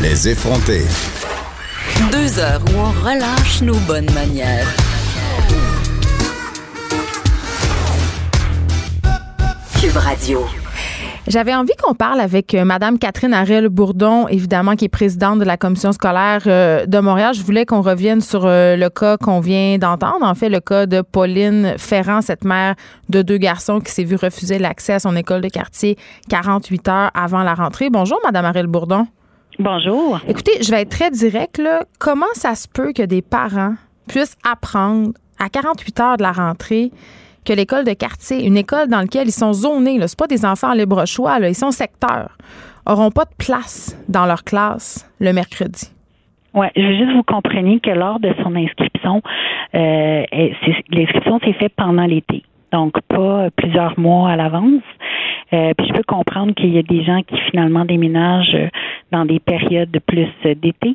Les effrontés. Deux heures où on relâche nos bonnes manières. Cube Radio. J'avais envie qu'on parle avec euh, Madame Catherine Ariel Bourdon, évidemment, qui est présidente de la commission scolaire euh, de Montréal. Je voulais qu'on revienne sur euh, le cas qu'on vient d'entendre, en fait, le cas de Pauline Ferrand, cette mère de deux garçons qui s'est vue refuser l'accès à son école de quartier 48 heures avant la rentrée. Bonjour, Madame Ariel Bourdon. Bonjour. Écoutez, je vais être très direct. Là. Comment ça se peut que des parents puissent apprendre à 48 heures de la rentrée que l'école de quartier, une école dans laquelle ils sont zonés, ce pas des enfants en libre choix, là, ils sont secteurs, auront pas de place dans leur classe le mercredi? Oui, je veux juste vous compreniez que lors de son inscription, euh, l'inscription s'est faite pendant l'été. Donc, pas plusieurs mois à l'avance. Euh, puis je peux comprendre qu'il y a des gens qui finalement déménagent dans des périodes de plus d'été.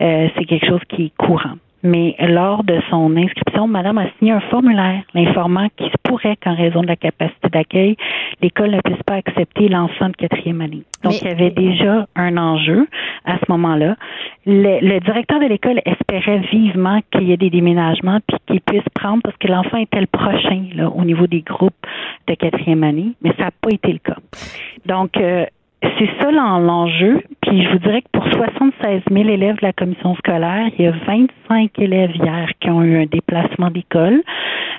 Euh, c'est quelque chose qui est courant mais lors de son inscription, Madame a signé un formulaire l'informant qu'il se pourrait qu'en raison de la capacité d'accueil, l'école ne puisse pas accepter l'enfant de quatrième année. Donc, il y avait déjà un enjeu à ce moment-là. Le, directeur de l'école espérait vivement qu'il y ait des déménagements puis qu'il puisse prendre parce que l'enfant était le prochain là, au niveau des groupes de quatrième année, mais ça n'a pas été le cas. Donc, euh, c'est ça l'enjeu. Puis je vous dirais que pour 76 000 élèves de la commission scolaire, il y a 25 élèves hier qui ont eu un déplacement d'école.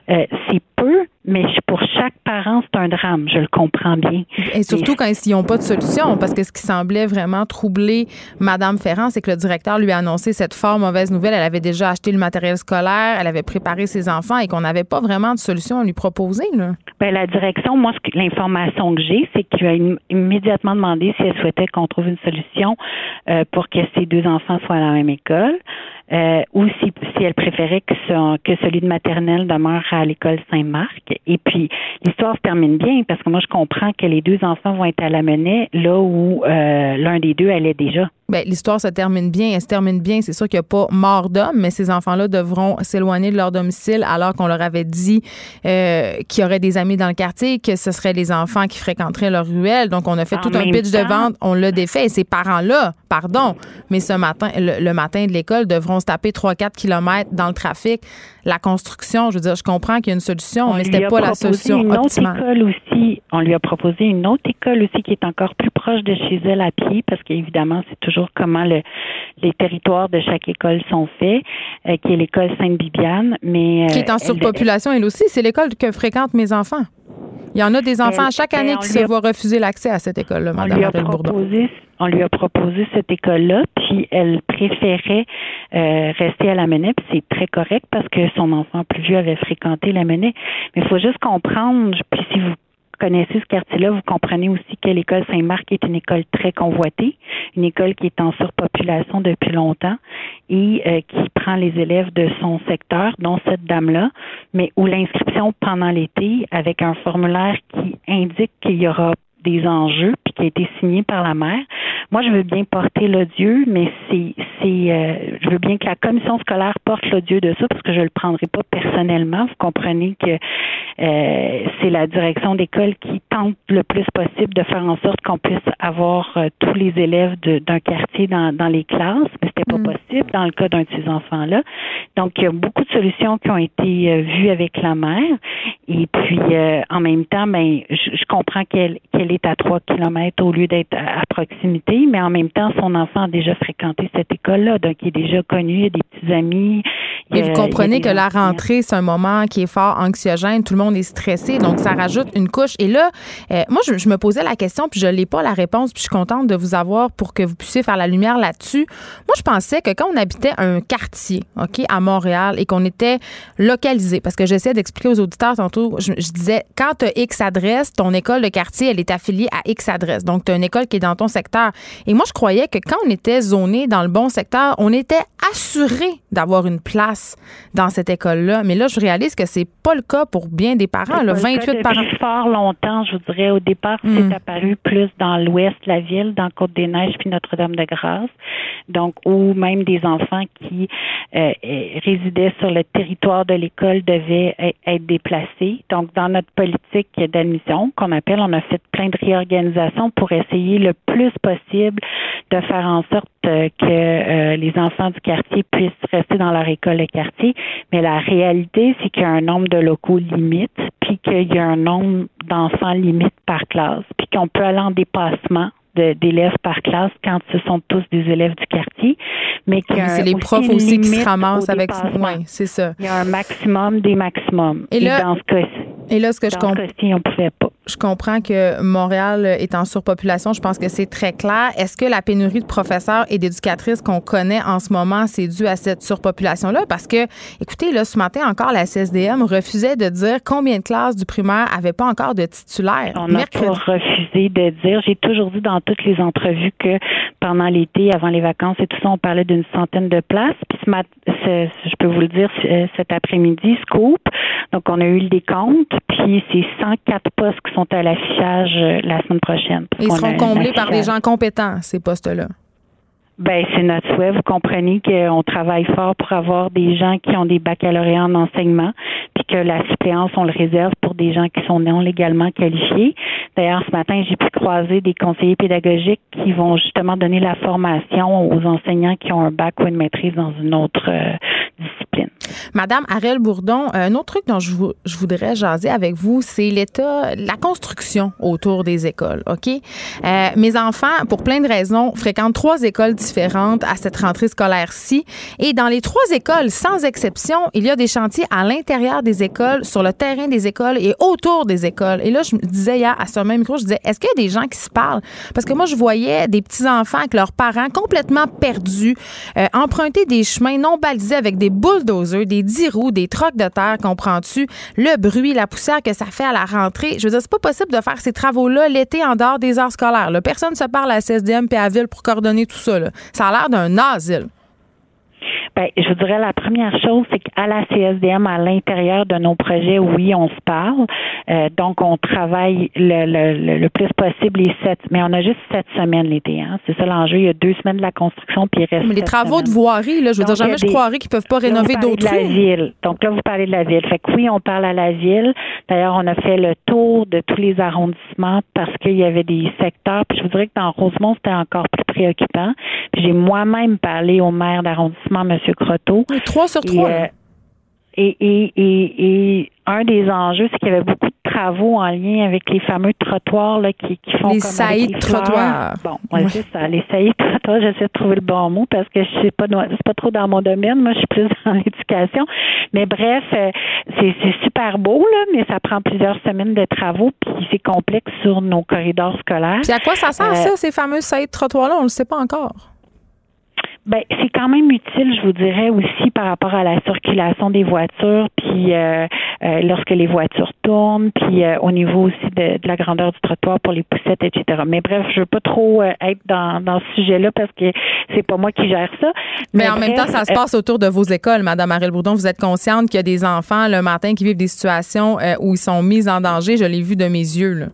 Euh, c'est peu, mais pour chaque parent, c'est un drame. Je le comprends bien. Et surtout quand ils n'ont pas de solution, parce que ce qui semblait vraiment troubler Madame Ferrand, c'est que le directeur lui a annoncé cette fort mauvaise nouvelle. Elle avait déjà acheté le matériel scolaire, elle avait préparé ses enfants et qu'on n'avait pas vraiment de solution à lui proposer. Là. Bien, la direction, moi, l'information que j'ai, c'est qu'il a immédiatement demandé si elle souhaitait qu'on trouve une solution euh, pour que ses deux enfants soient à la même école. Euh, ou si, si elle préférait que, que celui de maternelle demeure à l'école Saint-Marc. Et puis, l'histoire se termine bien parce que moi, je comprends que les deux enfants vont être à la menée là où euh, l'un des deux allait déjà. Bien, l'histoire se termine bien. Elle se termine bien. C'est sûr qu'il n'y a pas mort d'homme, mais ces enfants-là devront s'éloigner de leur domicile alors qu'on leur avait dit euh, qu'il y aurait des amis dans le quartier, que ce seraient les enfants qui fréquenteraient leur ruelle. Donc, on a fait tout un pitch de vente. On l'a défait. Et ces parents-là, pardon, mais ce matin, le, matin de l'école, devront se taper 3-4 kilomètres dans le trafic. La construction, je veux dire, je comprends qu'il y a une solution, mais c'était pas la solution une optimale. Autre école aussi, on lui a proposé une autre école aussi qui est encore plus proche de chez elle à pied, parce qu'évidemment, c'est toujours comment le, les territoires de chaque école sont faits, euh, qui est l'école Sainte-Bibiane. mais Qui est en surpopulation, elle, aussi. C'est l'école que fréquentent mes enfants. Il y en a des enfants à chaque année qui se voient refuser l'accès à cette école-là, Mme Bourdon. On lui a proposé cette école-là, puis elle préférait euh, rester à la Menet, puis c'est très correct parce que son enfant plus vieux avait fréquenté la Menet. Mais il faut juste comprendre, puis si vous connaissez ce quartier-là, vous comprenez aussi que l'école Saint-Marc est une école très convoitée, une école qui est en surpopulation depuis longtemps et euh, qui prend les élèves de son secteur, dont cette dame-là, mais où l'inscription pendant l'été, avec un formulaire qui indique qu'il y aura des enjeux, puis qui a été signé par la mère. Moi, je veux bien porter l'odieux, mais c'est, c'est, euh, je veux bien que la commission scolaire porte l'odieux de ça, parce que je le prendrai pas personnellement. Vous comprenez que euh, c'est la direction d'école qui tente le plus possible de faire en sorte qu'on puisse avoir euh, tous les élèves d'un quartier dans, dans les classes, mais c'était pas mm. possible dans le cas d'un de ces enfants-là. Donc, il y a beaucoup de solutions qui ont été vues avec la mère, et puis en même temps, ben, je, je comprends qu'elle, qu'elle est à 3 kilomètres au lieu d'être à, proximité mais en même temps, son enfant a déjà fréquenté cette école-là, donc il est déjà connu, il a des petits amis. Et vous comprenez que la rentrée, c'est un moment qui est fort anxiogène, tout le monde est stressé, donc ça rajoute une couche. Et là, euh, moi, je, me posais la question, puis je n'ai pas la réponse, puis je suis contente de vous avoir pour que vous puissiez faire la lumière là-dessus. Moi, je pensais que quand on habitait un quartier, OK, à Montréal, et qu'on était localisé, parce que j'essaie d'expliquer aux auditeurs tantôt, je, disais, quand tu as X adresse, ton école de quartier, elle est affiliée à X adresse. Donc, tu as une école qui est dans ton secteur. Et moi, je croyais que quand on était zoné dans le bon secteur, on était assuré d'avoir une place dans cette école-là. Mais là, je réalise que c'est pas le cas pour bien des parents. Le 28 parents. fort longtemps, je vous dirais. Au départ, c'est hmm. apparu plus dans l'ouest de la ville, dans Côte-des-Neiges puis Notre-Dame-de-Grâce. Donc, où même des enfants qui euh, résidaient sur le territoire de l'école devaient e-, être déplacés. Donc, dans notre politique d'admission qu'on appelle, on a fait plein de réorganisations pour essayer le plus possible de faire en sorte euh, que euh, les enfants du quartier puissent rester dans leur école de quartier. Mais la réalité, c'est qu'il y a un nombre de locaux limite, puis qu'il y a un nombre d'enfants limite par classe, puis qu'on peut aller en dépassement d'élèves par classe quand ce sont tous des élèves du quartier, mais qu'il c'est les profs aussi qui se ramassent avec oui, c'est ça. Il y a un maximum des maximums. Et, là, dans ce cas et là, ce que je comprends, on pouvait pas. Je comprends que Montréal est en surpopulation. Je pense que c'est très clair. Est-ce que la pénurie de professeurs et d'éducatrices qu'on connaît en ce moment, c'est dû à cette surpopulation-là? Parce que, écoutez, là, ce matin encore, la CSDM refusait de dire combien de classes du primaire n'avaient pas encore de titulaires. On a refusé de dire. J'ai toujours dit dans toutes les entrevues que pendant l'été, avant les vacances et tout ça, on parlait d'une centaine de places. Puis ce matin, je peux vous le dire, cet après-midi, Scoop. Donc, on a eu le décompte. Puis c'est 104 postes qui sont à l'affichage euh, la semaine prochaine. Ils seront comblés par des gens compétents, ces postes-là. Ben, c'est notre souhait. Vous comprenez qu'on travaille fort pour avoir des gens qui ont des baccalauréats en enseignement, puis que la suppléance, on le réserve pour des gens qui sont non légalement qualifiés. D'ailleurs, ce matin, j'ai pu croiser des conseillers pédagogiques qui vont justement donner la formation aux enseignants qui ont un bac ou une maîtrise dans une autre euh, discipline. Madame Ariel Bourdon, un autre truc dont je, je voudrais jaser avec vous, c'est l'état, la construction autour des écoles, OK? Euh, mes enfants, pour plein de raisons, fréquentent trois écoles à cette rentrée scolaire-ci. Et dans les trois écoles, sans exception, il y a des chantiers à l'intérieur des écoles, sur le terrain des écoles et autour des écoles. Et là, je me disais hier à ce même micro, je disais, est-ce qu'il y a des gens qui se parlent? Parce que moi, je voyais des petits-enfants avec leurs parents complètement perdus, euh, emprunter des chemins non balisés avec des bulldozers, des dix roues, des trocs de terre, comprends-tu? Le bruit, la poussière que ça fait à la rentrée. Je veux dire, c'est pas possible de faire ces travaux-là l'été en dehors des heures scolaires. Personne ne se parle à CSDM et à Ville pour coordonner tout ça. Ça a l'air d'un asile. Ben, je vous dirais la première chose, c'est qu'à la CSDM, à l'intérieur de nos projets, oui, on se parle. Euh, donc, on travaille le, le, le, plus possible les sept, mais on a juste sept semaines l'été. Hein. C'est ça l'enjeu. Il y a deux semaines de la construction, puis il reste. Mais les travaux de voirie, là, je veux dire, jamais je croirais qu'ils peuvent pas rénover d'autres. la ville. Donc là, vous parlez de la ville. Fait que oui, on parle à la ville. D'ailleurs, on a fait le tour de tous les arrondissements parce qu'il y avait des secteurs. Puis je vous dirais que dans Rosemont, c'était encore plus préoccupant. Puis j'ai moi-même parlé au maire d'arrondissement, M. Croteau. Trois sur trois. Euh, et, et, et, un des enjeux, c'est qu'il y avait beaucoup de travaux en lien avec les fameux trottoirs là, qui, qui font les comme saillies de trottoirs. Bon, ouais, c'est ça, les saillies de trottoirs. J'essaie de trouver le bon mot parce que je sais pas, c'est pas trop dans mon domaine. Moi, je suis plus dans l'éducation. Mais bref, euh, c'est, c'est super beau là, mais ça prend plusieurs semaines de travaux puis c'est complexe sur nos corridors scolaires. Puis à quoi ça sert euh, ça, ces fameux saillies de trottoirs là On le sait pas encore. Ben, c'est quand même utile, je vous dirais aussi par rapport à la circulation des voitures, puis euh, euh, lorsque les voitures tournent, puis euh, au niveau aussi de, la grandeur du trottoir pour les poussettes, etc. Mais bref, je veux pas trop être dans, dans ce sujet-là parce que c'est pas moi qui gère ça. Mais, en même temps, ça se passe autour de vos écoles, Madame Ariel Bourdon. Vous êtes consciente qu'il y a des enfants le matin qui vivent des situations où ils sont mis en danger. Je l'ai vu de mes yeux. Là.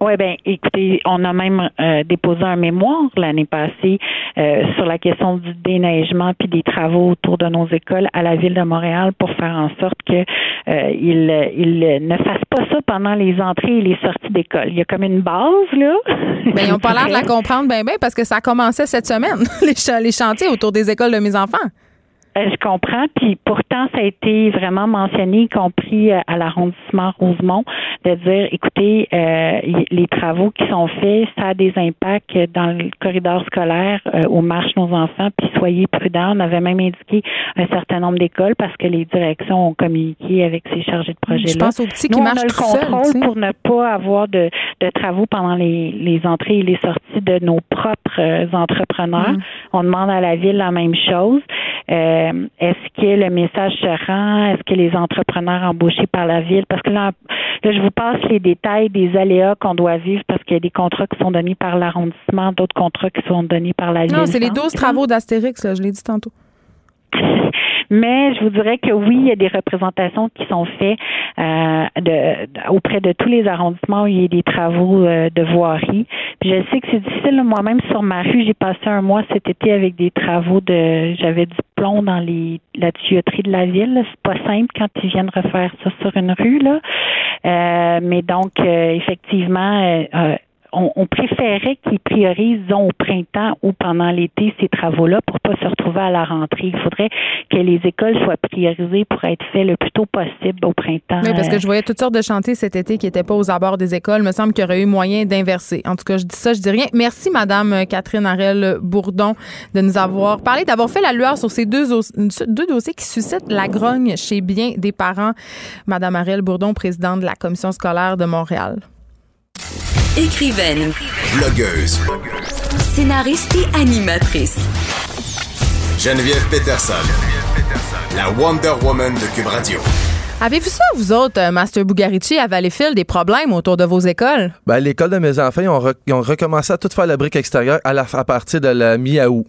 Oui, ben écoutez, on a même euh, déposé un mémoire l'année passée euh, sur la question du déneigement puis des travaux autour de nos écoles à la ville de Montréal pour faire en sorte que euh, il, ne fassent pas ça pendant les entrées et les sorties d'école. Il y a comme une base là. Ben ils n'ont pas l'air de la comprendre bien bien parce que ça a commencé cette semaine les, les chantiers autour des écoles de mes enfants. Je comprends. Puis pourtant, ça a été vraiment mentionné, y compris à l'arrondissement Rosemont, de dire, écoutez, les travaux qui sont faits, ça a des impacts dans le corridor scolaire où marchent nos enfants, puis soyez prudents. On avait même indiqué un certain nombre d'écoles parce que les directions ont communiqué avec ces chargés de projet-là. Je pense aux petits qui marchent on a le contrôle pour ne pas avoir de, de travaux pendant les, les, entrées et les sorties de nos propres euh, entrepreneurs. Mm. On demande à la ville la même chose. Euh, est-ce que le message se rend? Est-ce que les entrepreneurs embauchés par la ville? Parce que là, là je vous passe les détails des aléas qu'on doit vivre parce qu'il y a des contrats qui sont donnés par l'arrondissement, d'autres contrats qui sont donnés par la ville. Non, c'est les 12 travaux d'Astérix, je l'ai dit tantôt. Mais je vous dirais que oui, il y a des représentations qui sont faites euh, de, auprès de tous les arrondissements où il y a des travaux euh, de voirie. Puis je sais que c'est difficile. Moi-même sur ma rue, j'ai passé un mois cet été avec des travaux de. J'avais du plomb dans les la tuyauterie de la ville. C'est pas simple quand ils viennent refaire ça sur une rue là. Euh, mais donc effectivement on, préférait qu'ils priorisent au printemps ou pendant l'été ces travaux-là pour pas se retrouver à la rentrée. Il faudrait que les écoles soient priorisées pour être faites le plus tôt possible au printemps. Oui, parce que je voyais toutes sortes de chantiers cet été qui n'étaient pas aux abords des écoles. Il me semble qu'il y aurait eu moyen d'inverser. En tout cas, je dis ça, je dis rien. Merci, Madame Catherine Arel Bourdon, de nous avoir parlé, d'avoir fait la lueur sur ces deux, deux dossiers qui suscitent la grogne chez bien des parents. Madame Arel Bourdon, présidente de la commission scolaire de Montréal. Écrivaine. Blogueuse. Scénariste et animatrice. Geneviève Peterson. La Wonder Woman de Cube Radio. Avez-vous ça, vous autres, euh, Master Bugarici, à Valleyfield, des problèmes autour de vos écoles? Ben, l'école de mes enfants, ils ont, recommencé à tout faire la brique extérieure à, la, à partir de la mi-août.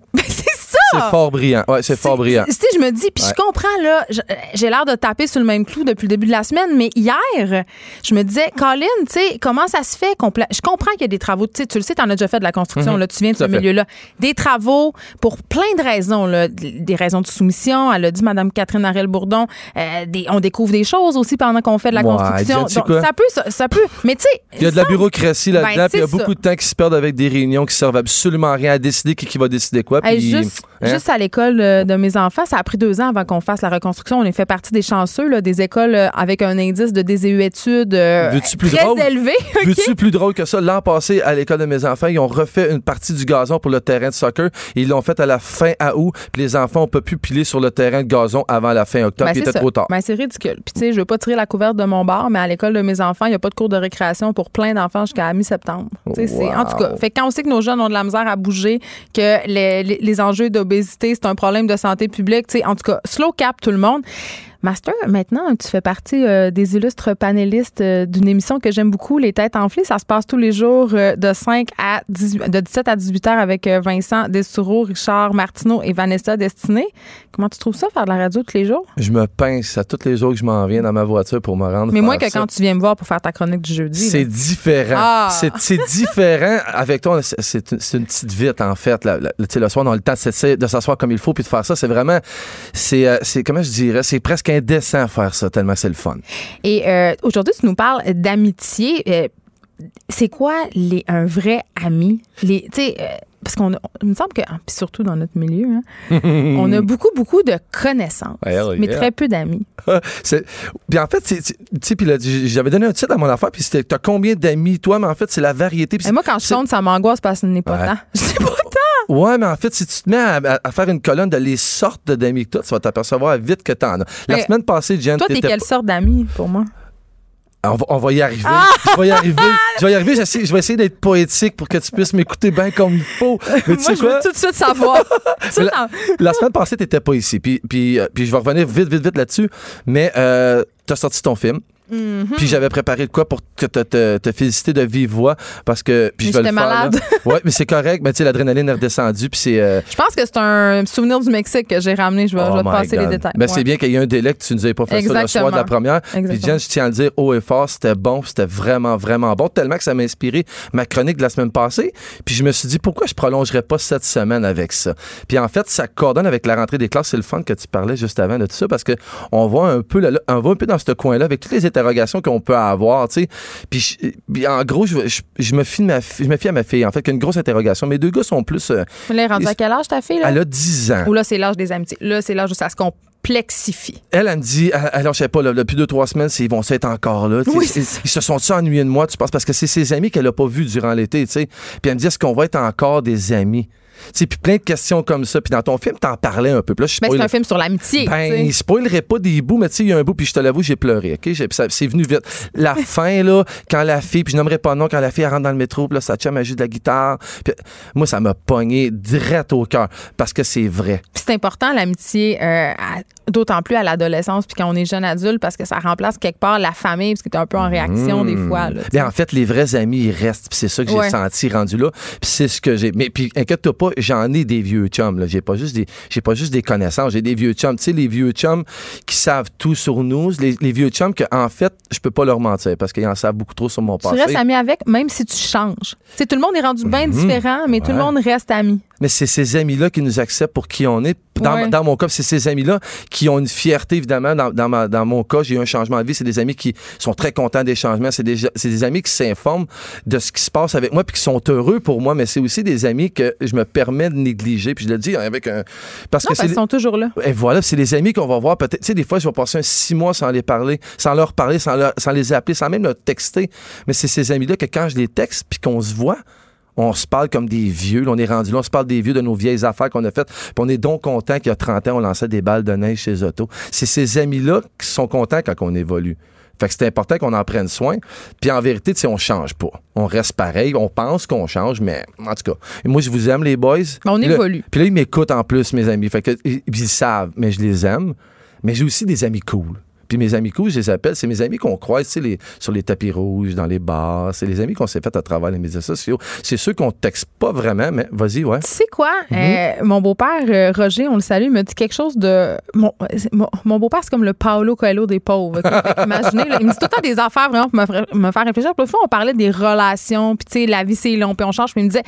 C'est fort brillant. Ouais, c'est fort brillant. Sais, je me dis, puis je comprends, là, j'ai l'air de taper sur le même clou depuis le début de la semaine, mais hier, je me disais, Colin, tu sais, comment ça se fait? Je comprends qu'il y a des travaux, tu sais, tu le sais, tu en as déjà fait de la construction, mhm. là, tu viens de ce milieu-là. Des travaux pour plein de raisons, là, des raisons de soumission. Elle a dit, Mme Catherine Arel-Bourdon, euh, on découvre des choses aussi pendant qu'on fait de la construction. Donc, ça peut, ça, peut. Mais tu sais. Il y a de la bureaucratie là-dedans, ben, il y a beaucoup de temps qui se perdent avec des réunions qui servent absolument à rien à décider qui, va décider quoi. Hein? Juste à l'école euh, de mes enfants, ça a pris deux ans avant qu'on fasse la reconstruction. On est fait partie des chanceux, là, des écoles euh, avec un indice de déséuétude euh, très élevé. Veux-tu plus drôle que ça? L'an passé, à l'école de mes enfants, ils ont refait une partie du gazon pour le terrain de soccer. Ils l'ont fait à la fin août. Puis les enfants ont pas pu piler sur le terrain de gazon avant la fin octobre. Ben, il était trop tard. Ben, c'est ridicule. Puis tu sais, je veux pas tirer la couverte de mon bar, mais à l'école de mes enfants, il n'y a pas de cours de récréation pour plein d'enfants jusqu'à mi-septembre. En tout cas, fait quand on sait que nos jeunes ont de la misère à bouger, que les, les enjeux c'est un problème de santé publique. en tout cas, slow cap tout le monde. Master, maintenant, tu fais partie euh, des illustres panélistes euh, d'une émission que j'aime beaucoup, Les Têtes enflées. Ça se passe tous les jours euh, de 5 à 18, de 17 à 18 heures avec Vincent Dessoureau, Richard Martineau et Vanessa Destinée. Comment tu trouves ça, faire de la radio tous les jours? Je me pince à tous les jours que je m'en viens dans ma voiture pour me rendre. Mais moins que quand tu viens me voir pour faire ta chronique du jeudi. C'est différent. Ah! C'est différent. Avec toi, c'est une petite vite, en fait. le soir, on a le temps de s'asseoir comme il faut puis de faire ça. C'est vraiment, c'est, comment je dirais, c'est presque indécent à faire ça, tellement c'est le fun. Et euh, aujourd'hui, tu nous parles d'amitié. Euh, c'est quoi les, un vrai ami? Les, euh, parce qu'on me semble que, puis surtout dans notre milieu, hein, on a beaucoup, beaucoup de connaissances, mais très peu d'amis. puis en fait, tu sais, puis j'avais donné un titre à mon affaire, puis c'était, t'as combien d'amis, toi? Mais en fait, c'est la variété. Et moi, quand je chante, ça m'angoisse parce que ce n'est pas tant. Je sais pas tant. Ouais, mais en fait, si tu te mets à, faire une colonne de les sortes d'amis que toi, tu vas t'apercevoir vite que t'en as. La semaine passée, Jen, Toi, t'es quelle sorte d'amis pour moi? On va, y arriver. Ah! Je vais y arriver. Je vais y arriver. Je vais essayer d'être poétique pour que tu puisses m'écouter bien comme il faut. Mais Moi, je veux tout de suite savoir. la, semaine passée, tu n'étais pas ici. Puis, puis, euh, puis je vais revenir vite, vite, vite là-dessus. Mais euh, tu as sorti ton film. Mhm. Puis j'avais préparé de quoi pour te, te, te, féliciter de vive voix parce que puis je vais le faire. malade. Ouais, mais c'est correct. Mais tu sais, l'adrénaline est redescendue. Puis c'est. Euh, je pense que c'est un souvenir du Mexique que j'ai ramené. Je vais, je vais te oh passer les détails. Ben, c'est bien qu'il y ait un délai que tu nous aies pas fait ça le soir de la première. Puis Jen, je tiens à le dire haut et fort, c'était bon, c'était vraiment vraiment bon, tellement que ça m'a inspiré ma chronique de la semaine passée. Puis je me suis dit pourquoi je prolongerais pas cette semaine avec ça? Puis en fait, ça coordonne avec la rentrée des classes. C'est le fun que tu parlais juste avant de tout ça parce que on voit un peu, on voit un peu dans ce coin-là avec tous les établissements interrogations qu'on peut avoir, tu sais. Puis, en gros, je, je, je me fie de ma, fi- je me fie à ma fille, en fait, qui a une grosse interrogation. Mes deux gars sont plus... euh, là, rendue à quel âge ta fille? Là? elle a 10 ans. Ou là, c'est l'âge des amitiés. Là, c'est l'âge où ça se complexifie. Elle, elle me dit, alors je sais pas, là, depuis deux, trois semaines, ils vont être encore là. Oui, Ils- c'est ça. ils se sont-ils ennuyés de moi, tu penses? Parce que c'est ses amis qu'elle a pas vus durant l'été, tu sais. Puis elle me dit, est-ce qu'on va être encore des amis? Puis plein de questions comme ça. Puis dans ton film, t'en parlais un peu. Je Mais c'est un film sur l'amitié. Ben, il spoilerait pas des bouts, mais tu sais, il y a un bout, puis je te l'avoue, j'ai pleuré, OK? Ça- C'est venu vite. La fin, là, quand la fille, puis je nommerai pas nom, quand la fille elle rentre dans le métro, puis là, sa chum, elle joue de la guitare. Moi, ça m'a pogné direct au cœur, parce que c'est vrai. C'est important l'amitié, euh, d'autant plus à l'adolescence, puis quand on est jeune adulte, parce que ça remplace quelque part la famille, parce que t'es un peu en réaction des fois. Là, tu. Mais en fait, les vrais amis, ils restent. Puis c'est ça que j'ai Ouais. senti rendu là. Puis c'est ce que j'ai. Mais puis inquiète-toi pas, j'en ai des vieux chums. Là. J'ai pas juste des, j'ai pas juste des connaissances. J'ai des vieux chums. Tu sais, les vieux chums qui savent tout sur nous. Les, les vieux chums que en fait, je peux pas leur mentir parce qu'ils en savent beaucoup trop sur mon tu passé. restes ami avec, même si tu changes. Tu sais, tout le monde est rendu bien différent, mais tout le monde reste ami. Mais c'est ces amis-là qui nous acceptent pour qui on est. Dans, Ouais. dans mon cas, c'est ces amis-là qui ont une fierté, évidemment. Dans, dans, ma- dans mon cas, j'ai eu un changement de vie. C'est des amis qui sont très contents des changements. C'est des, c'est des amis qui s'informent de ce qui se passe avec moi puis qui sont heureux pour moi. Mais c'est aussi des amis que je me permets de négliger. Puis je le dis avec un... Parce Non, que qu'ils sont toujours là. Et voilà, c'est les amis qu'on va voir peut-être. Tu sais, des fois, je vais passer un six mois sans les parler, sans leur parler, sans, leur- sans les appeler, sans même leur texter. Mais c'est ces amis-là que quand je les texte puis qu'on se voit, on se parle comme des vieux. Là, on est rendu là, on se parle des vieux de nos vieilles affaires qu'on a faites. Puis on est donc content qu'il y a 30 ans, on lançait des balles de neige chez Auto. C'est ces amis-là qui sont contents quand on évolue. Fait que c'est important qu'on en prenne soin. Puis en vérité, tu sais, on change pas. On reste pareil. On pense qu'on change, mais en tout cas, moi, je vous aime, les boys. On évolue. Puis là, ils m'écoutent en plus, mes amis. Fait que, ils, ils savent, mais je les aime. Mais j'ai aussi des amis cool. Puis mes amis cool, je les appelle, c'est mes amis qu'on croise tu sais, les, sur les tapis rouges, dans les bars. C'est les amis qu'on s'est fait à travers les médias sociaux. C'est ceux qu'on texte pas vraiment, mais vas-y, ouais. Tu sais quoi? Mhm. Euh, mon beau-père, euh, Roger, on le salue, il me dit quelque chose de. Mon, c'est- mon, beau-père, c'est comme le Paolo Coelho des pauvres. qu'imaginez, là, il me dit tout le temps des affaires vraiment pour me, faire- me faire réfléchir. Puis fois, on parlait des relations, puis tu sais, la vie, c'est long, puis on change. Puis il me disait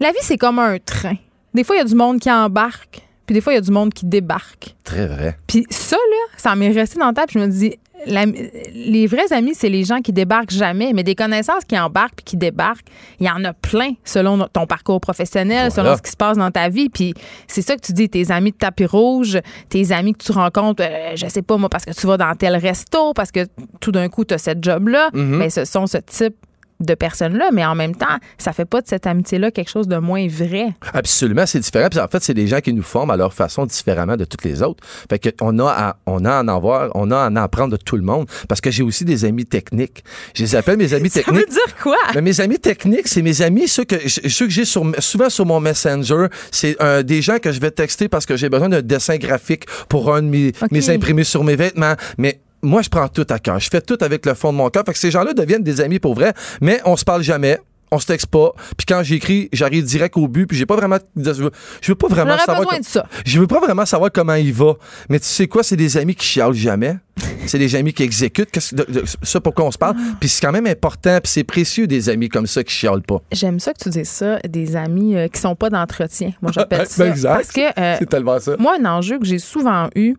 La vie, c'est comme un train. Des fois, il y a du monde qui embarque, puis des fois, il y a du monde qui débarque. Très vrai. Puis ça, là, ça m'est resté dans la tête. Puis je me dis, la- les vrais amis, c'est les gens qui débarquent jamais. Mais des connaissances qui embarquent puis qui débarquent, il y en a plein selon ton parcours professionnel, Voilà. selon ce qui se passe dans ta vie. Puis c'est ça que tu dis, tes amis de tapis rouge, tes amis que tu rencontres, euh, je sais pas moi, parce que tu vas dans tel resto, parce que tout d'un coup, tu as cette job-là. Mhm. Ben, ce sont ce type de personnes-là, mais en même temps, ça fait pas de cette amitié-là quelque chose de moins vrai. Absolument, c'est différent. Puis en fait, c'est des gens qui nous forment à leur façon différemment de toutes les autres. Fait que on a à, on a à en avoir, on a à en apprendre de tout le monde. Parce que j'ai aussi des amis techniques. Je les appelle mes amis Ça techniques. veut dire quoi? Mais mes amis techniques, c'est mes amis, ceux que, ceux que j'ai sur, souvent sur mon Messenger. C'est euh, des gens que je vais texter parce que j'ai besoin d'un dessin graphique pour un de mes, mes imprimés sur mes vêtements. Mais moi, je prends tout à cœur. Je fais tout avec le fond de mon cœur. Fait que ces gens-là deviennent des amis pour vrai, mais on se parle jamais. On se texte pas. Puis quand j'écris, j'arrive direct au but. Puis j'ai pas vraiment. Je veux, pas vraiment savoir. com- de ça. Je veux pas vraiment savoir comment il va. Mais tu sais quoi, c'est des amis qui chialent jamais. C'est des amis qui exécutent. De- de- ça pourquoi on se parle? Puis c'est quand même important. Puis c'est précieux des amis comme ça qui chialent pas. J'aime ça que tu dises ça, des amis euh, qui sont pas d'entretien. Moi, j'appelle Ben, ça. exact. Parce que euh, C'est tellement ça. moi, un enjeu que j'ai souvent eu,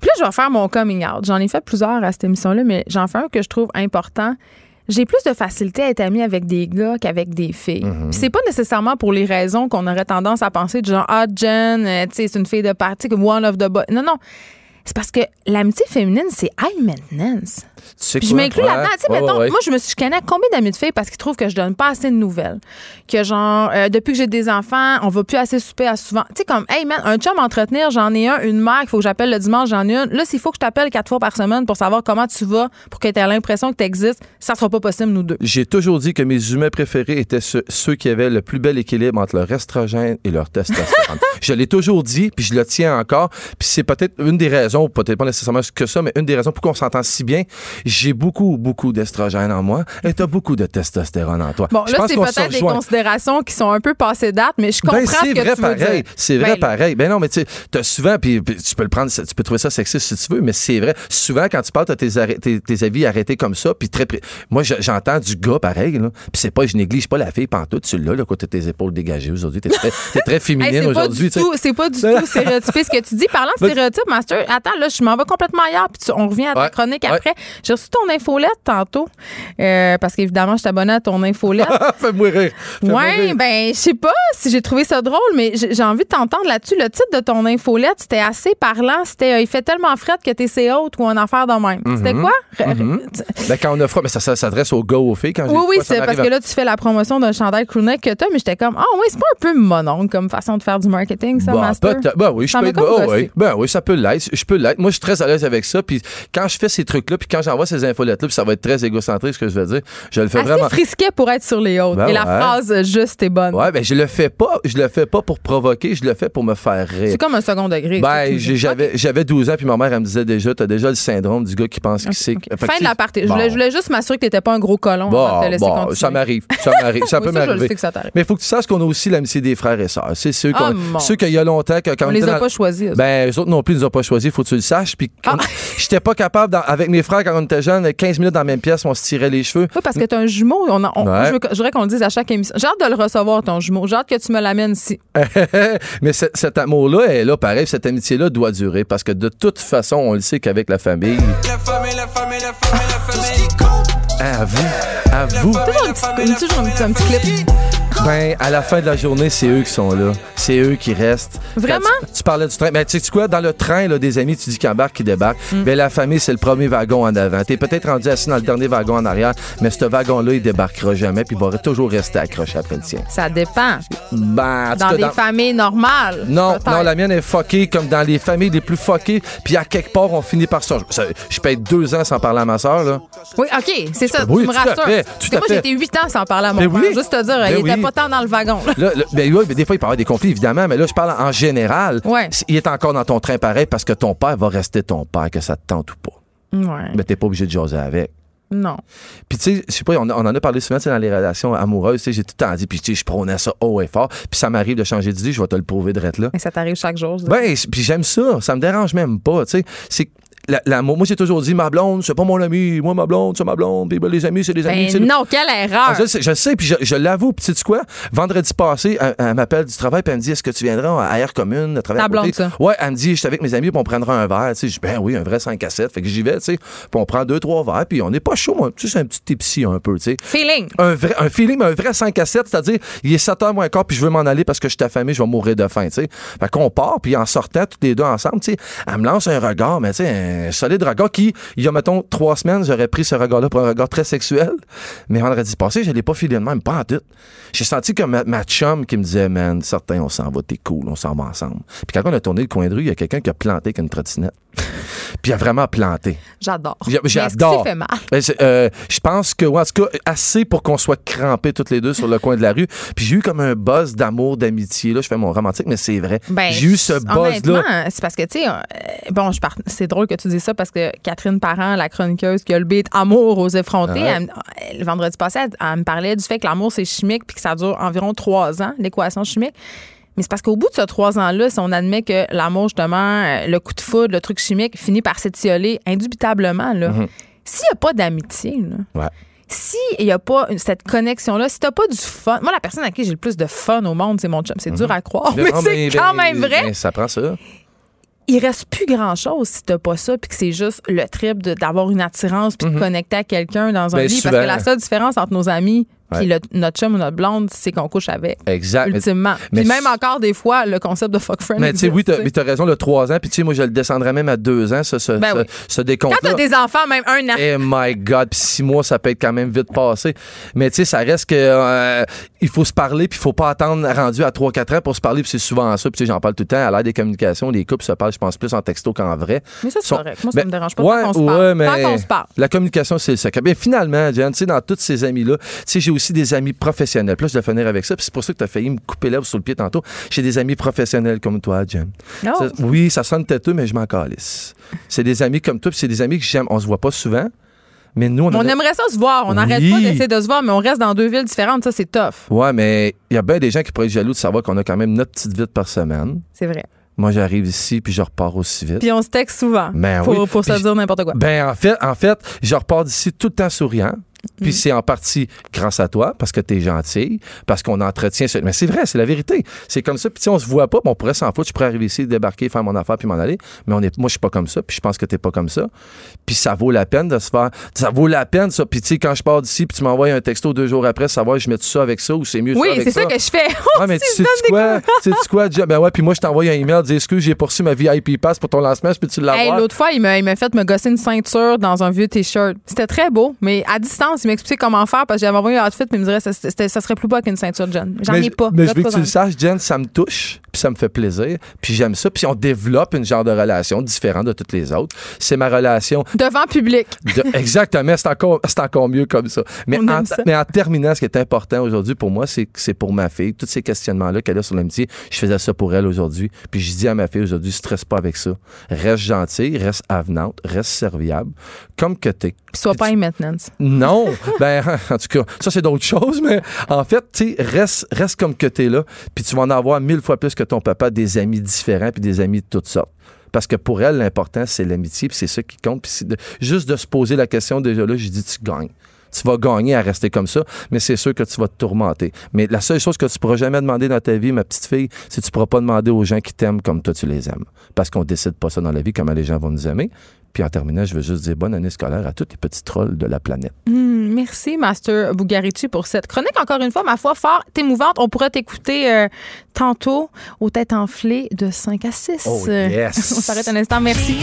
puis là, je vais faire mon coming out. J'en ai fait plusieurs à cette émission-là, mais j'en fais un que je trouve important. J'ai plus de facilité à être amie avec des gars qu'avec des filles. Puis c'est pas nécessairement pour les raisons qu'on aurait tendance à penser, du genre, ah, Jen, euh, tu sais, c'est une fille de partie, comme one of the boys. Non, non. C'est parce que l'amitié féminine, c'est high maintenance. Tu sais Puis je quoi? m'inclus Ouais. là-dedans. Tu sais, Ouais, mettons, ouais, ouais. moi, je me suis, je connais combien d'amis de filles parce qu'ils trouvent que je donne pas assez de nouvelles? Que genre, euh, depuis que j'ai des enfants, on va plus assez souper à souvent. Tu sais, comme, hey man, un chum à entretenir, j'en ai un, une mère qu'il faut que j'appelle le dimanche, j'en ai une. Là, s'il faut que je t'appelle quatre fois par semaine pour savoir comment tu vas, pour que tu aies l'impression que tu existes, ça sera pas possible, nous deux. J'ai toujours dit que mes humains préférés étaient ceux, ceux qui avaient le plus bel équilibre entre leur estrogène et leur testostérone. je l'ai toujours dit, puis je le tiens encore. Puis c'est peut-être une des raisons, peut-être pas nécessairement que ça, mais une des raisons pour qu'on s'entend si bien. J'ai beaucoup, beaucoup d'estrogène en moi et t'as beaucoup de testostérone en toi. Bon, Je là, c'est peut-être des considérations qui sont un peu passées date, mais je comprends Ben, ce c'est que vrai tu veux pareil. dire. C'est vrai Ben, pareil. Ben non, mais tu sais, t'as souvent, puis tu peux le prendre, tu peux trouver ça sexiste si tu veux, mais c'est vrai. Souvent, quand tu parles, t'as tes, tes, tes avis arrêtés comme ça, puis très, moi, je- j'entends du gars pareil, là. Puis c'est pas, je néglige pas la fille pantoute, tu l'as, là, t'as tes épaules dégagées aujourd'hui. T'es très, très Hey, féminine c'est pas aujourd'hui, du tu sais. tout, c'est pas du tout stéréotypé ce que tu dis. Parlant de stéréotypes, Master, attends attends, là, je m'en vais complètement ailleurs, puis tu- on revient à ta Ouais. chronique Ouais. après. J'ai reçu ton infolette tantôt, euh, parce qu'évidemment, je t'abonnais à ton infolette. Fais-moi rire. Fais-moi Ouais, rire. ben, je sais pas si j'ai trouvé ça drôle, mais j'ai envie de t'entendre là-dessus. Le titre de ton infolette, c'était assez parlant. C'était euh, Il fait tellement fret que t'es haute ou un affaire de même. C'était quoi? Re- Ben, quand on a froid, mais ça, ça s'adresse aux gars, aux filles. Quand Oui, oui, c'est parce que là, tu fais la promotion d'un chandail crewneck que t'as, mais j'étais comme, ah oui, c'est pas un peu mononcle comme façon de faire du marketing, ça, Bah, Master? peut-être- ben oui, je peux oh, oui. Ben oui, ça peut l'être. Je peux l'être. Moi, je suis très à l'aise avec ça. Puis quand je fais ces trucs-là, puis quand j'envoie ces infolettes-là, puis ça va être très égocentrique, ce que je vais dire, je le fais Assez vraiment. frisquet pour être sur les autres. Ben Et la phrase juste est bonne. Ouais, ben je le fais pas. Je le fais pas pour provoquer. Je le fais pour me faire rire. C'est comme un second degré. Ben, j'avais j'avais 12 ans, puis ma mère, elle me disait déjà, t'as déjà le syndrome du gars qui pense qu'il sait. Que, Fin de la partie. Je, voulais, je voulais juste m'assurer que t'étais pas un gros colon Bon, avant de te laisser bon, continuer. ça m'arrive. Ça m'arrive. Ça peut m'arriver. Mais il faut que tu saches qu'on a aussi l'amitié des frères et sœurs. C'est ceux, Ah, qu'il y a longtemps, quand On les a pas choisis. eux. Ben, les autres non plus, ils nous ont pas choisi, faut que tu le saches. Puis, Ah. j'étais pas capable, dans- avec mes frères, quand on était jeunes, 15 minutes dans la même pièce, on se tirait les cheveux. Oui, parce que t'as un jumeau. On a- on- Ouais. je, veux je voudrais qu'on le dise à chaque émission. J'ai hâte de le recevoir, ton jumeau. J'ai hâte que tu me l'amènes ici. Mais ce- cet amour-là est là, pareil, cette amitié-là doit durer parce que de toute façon, on le sait qu'avec la famille. La famille, la famille, la famille, la famille. Tout ce qui compte. À vous, à vous. Toujours un petit, toujours un petit- un petit clip. Ben, à la fin de la journée, c'est eux qui sont là. C'est eux qui restent. Vraiment? Tu, tu parlais du train. Ben, tu sais quoi, dans le train, là, des amis, tu dis qu'ils embarquent, qu'ils débarquent. Mm. Ben, la famille, c'est le premier wagon en avant. T'es peut-être rendu assis dans le dernier wagon en arrière, mais ce wagon-là, il débarquera jamais, puis il va toujours rester accroché après le tien. Ça dépend. Ben, en Dans des dans- familles normales. Non, non, la mienne est fuckée comme dans les familles les plus fuckées. Puis à quelque part, on finit par ça. je peux être deux ans sans parler à ma soeur, là. Oui, OK, c'est ça. Oui, tu me rassures. moi, été huit ans sans parler à mon Ben père. oui. Juste te dire, Ben il était oui. Pas tant dans le wagon. là. Là, là, ben oui, mais des fois, il peut y avoir des conflits, évidemment, mais là, je parle en général. Ouais. Il est encore dans ton train pareil parce que ton père va rester ton père, que ça te tente ou pas. Ouais. Mais t'es pas obligé de jaser avec. Non. Puis tu sais, je sais pas, on, on en a parlé souvent dans les relations amoureuses, tu sais, j'ai tout le temps dit, puis tu sais, je prônais ça haut et fort, puis ça m'arrive de changer d'idée, je vais te le prouver de là. Mais ça t'arrive chaque jour. Ben, puis j'aime ça. Ça me dérange même pas. Tu sais, la-. Moi, j'ai toujours dit, ma blonde, c'est pas mon ami. Moi, ma blonde, c'est ma blonde. Puis ben, les amis, c'est des amis. Ben non, quelle erreur. Ah, je, sais, je sais, puis je, je l'avoue. Puis, sais-tu quoi? Vendredi passé, elle, elle m'appelle du travail, puis elle me dit Est-ce que tu viendras à Air Commune, à travailler Ta blonde, ça. Ouais, elle me dit Je suis avec mes amis, puis on prendra un verre. Tu sais, je dis Ben oui, un vrai 5 à 7. Fait que j'y vais, tu sais. Puis on prend deux, trois verres, puis on n'est pas chaud, moi. Tu sais, c'est un petit tipsy un peu, tu sais. Feeling. Un, vrai, un feeling, mais un vrai 5 à 7, c'est-à-dire, il est 7 heures moins quart, puis je veux m'en aller parce que je suis affamé, je vais mourir de faim, tu sais. Fait qu'on part, puis en sortant, tous les deux ensemble, tu sais, elle me lance un regard, mais tu sais, un solide regard qui, il y a, mettons, trois semaines, j'aurais pris ce regard-là pour un regard très sexuel. Mais vendredi passé, je l'ai pas filé de même, pas en tout. J'ai senti comme ma, ma chum qui me disait, man, certains, on s'en va, t'es cool, on s'en va ensemble. Puis quand on a tourné le coin de rue, il y a quelqu'un qui a planté avec une trottinette. Puis il a vraiment planté. J'adore. J'adore. fait mal? Ben, euh, je pense que, ouais, en tout cas, assez pour qu'on soit crampés toutes les deux sur le coin de la rue. Puis j'ai eu comme un buzz d'amour, d'amitié. Là, je fais mon romantique, mais c'est vrai. Ben, j'ai eu ce buzz-là. C'est parce que, tu sais, euh, bon, c'est drôle que tu dis ça parce que Catherine Parent, la chroniqueuse qui a le beat Amour aux effrontés, Ouais. elle le vendredi passé, elle, elle me parlait du fait que l'amour, c'est chimique puis que ça dure environ trois ans, l'équation chimique. Mais c'est parce qu'au bout de ces trois ans-là, si on admet que l'amour, justement, euh, le coup de foudre, le truc chimique, finit par s'étioler indubitablement, là. S'il n'y a pas d'amitié. Ouais. s'il n'y a pas une- cette connexion-là, si t'as pas du fun, moi, la personne à qui j'ai le plus de fun au monde, c'est mon chum. C'est dur à croire, mais c'est quand ben, même vrai. ben, ça prend ça. Il reste plus grand-chose si t'as pas ça, puis que c'est juste le trip d'avoir une attirance, puis de connecter à quelqu'un dans un Ben, lit. Parce que la seule différence entre nos amis puis Ouais. notre chum ou notre blonde, c'est qu'on couche avec. Exact. Ultimement. mais Puis même encore des fois, le concept de fuck friend. Mais tu sais, oui, t'as t'as raison, le 3 ans. Puis tu sais, moi, je le descendrais même à 2 ans, ce, ce, Ben ce, oui. ce Quand décompte-là. t'as des enfants, même un an. Eh my God, puis six mois, ça peut être quand même vite passé. Mais tu sais, ça reste que euh, il faut se parler, puis il faut pas attendre rendu à 3-4 ans pour se parler, puis c'est souvent ça. Puis tu sais, j'en parle tout le temps. À l'ère des communications, les couples se parlent, je pense, plus en texto qu'en vrai. Mais ça, c'est Sont- correct. Moi, ça Ben, me dérange pas. ouais, tant qu'on se ouais, parle. mais Tant qu'on se parle. La communication, c'est le secret. Bien, finalement, Jen, tu sais, dans tous ces amis-là, tu sais, j'ai aussi des amis professionnels. Puis là, je vais finir avec ça. Puis c'est pour ça que tu as failli me couper l'herbe sur le pied tantôt. J'ai des amis professionnels comme toi. Non. Ça- oui, ça sonne têteux, mais je m'en calisse. C'est des amis comme toi, puis c'est des amis que j'aime. On se voit pas souvent, mais nous, on, On aimerait ça se voir. On n'arrête Oui. pas d'essayer de se voir, mais on reste dans deux villes différentes. Ça, c'est tough. Ouais, mais il y a bien des gens qui pourraient être jaloux de savoir qu'on a quand même notre petite vie par semaine. C'est vrai. Moi, j'arrive ici, puis je repars aussi vite. Puis on se texte souvent Ben pour, oui. pour se Puis- dire n'importe quoi. Ben, en fait, en fait, je repars d'ici tout le temps souriant. Puis c'est en partie grâce à toi, parce que tu es gentille, parce qu'on entretient. ce- Mais c'est vrai, c'est la vérité. C'est comme ça. Puis si on se voit pas, puis on pourrait s'en foutre. Je pourrais arriver ici, débarquer, faire mon affaire, puis m'en aller. Mais on est, moi, je suis pas comme ça. Puis je pense que t'es pas comme ça. Puis ça vaut la peine de se faire. Ça vaut la peine, ça. Puis tu sais, quand je pars d'ici, puis tu m'envoies un texto deux jours après, savoir je mets tout ça avec ça ou c'est mieux ça Oui, avec c'est ça que je fais. Ouais, mais tu Tu sais quoi? Tu sais quoi? Ben ouais, puis moi, je t'envoie un email, dis excuse, j'ai poursu ma VIP pass pour ton lancement, peux-tu l'avoir? Hey, L'autre fois, il m'a, il m'a fait me gosser une ceinture dans un vieux T-shirt. C'était très beau, mais à distance, il m'expliquait comment faire parce que j'avais envoyé un outfit, puis il me dirait ça, ça serait plus beau qu'une ceinture. J'en mais, ai pas. Mais je veux que tu le saches, Jen, ça me touche, puis ça me fait plaisir, puis j'aime ça, puis on développe une genre de relation différente de toutes les autres. C'est ma relation. Devant public. de- exactement, c'est encore, c'est encore mieux comme ça. Mais en, ça. mais en terminant, ce qui est important aujourd'hui pour moi, c'est que c'est pour ma fille. Tous ces questionnements-là qu'elle a sur l'amitié, je faisais ça pour elle aujourd'hui. Puis je dis à ma fille aujourd'hui, stresse pas avec ça. Reste gentille, reste avenante, reste serviable, comme que t'es. Sois pas Tu- maintenance. Non, ben en tout cas, ça c'est d'autres choses, mais en fait, tu sais, reste, reste comme que t'es là, puis tu vas en avoir mille fois plus que ton papa, des amis différents, puis des amis de toutes sortes. Parce que pour elle, l'important, c'est l'amitié, puis c'est ça qui compte. Puis juste de se poser la question déjà là, je dis, tu gagnes. Tu vas gagner à rester comme ça, mais c'est sûr que tu vas te tourmenter. Mais la seule chose que tu pourras jamais demander dans ta vie, ma petite fille, c'est que tu pourras pas demander aux gens qui t'aiment comme toi tu les aimes. Parce qu'on décide pas ça dans la vie, comment les gens vont nous aimer. Puis en terminant, je veux juste dire bonne année scolaire à tous les petits trolls de la planète. Hmm, merci, Master Bugarici, pour cette chronique. Encore une fois, ma foi, fort émouvante. On pourrait t'écouter euh, tantôt aux têtes enflées de 5 à 6. Oh, yes. On s'arrête un instant. Merci.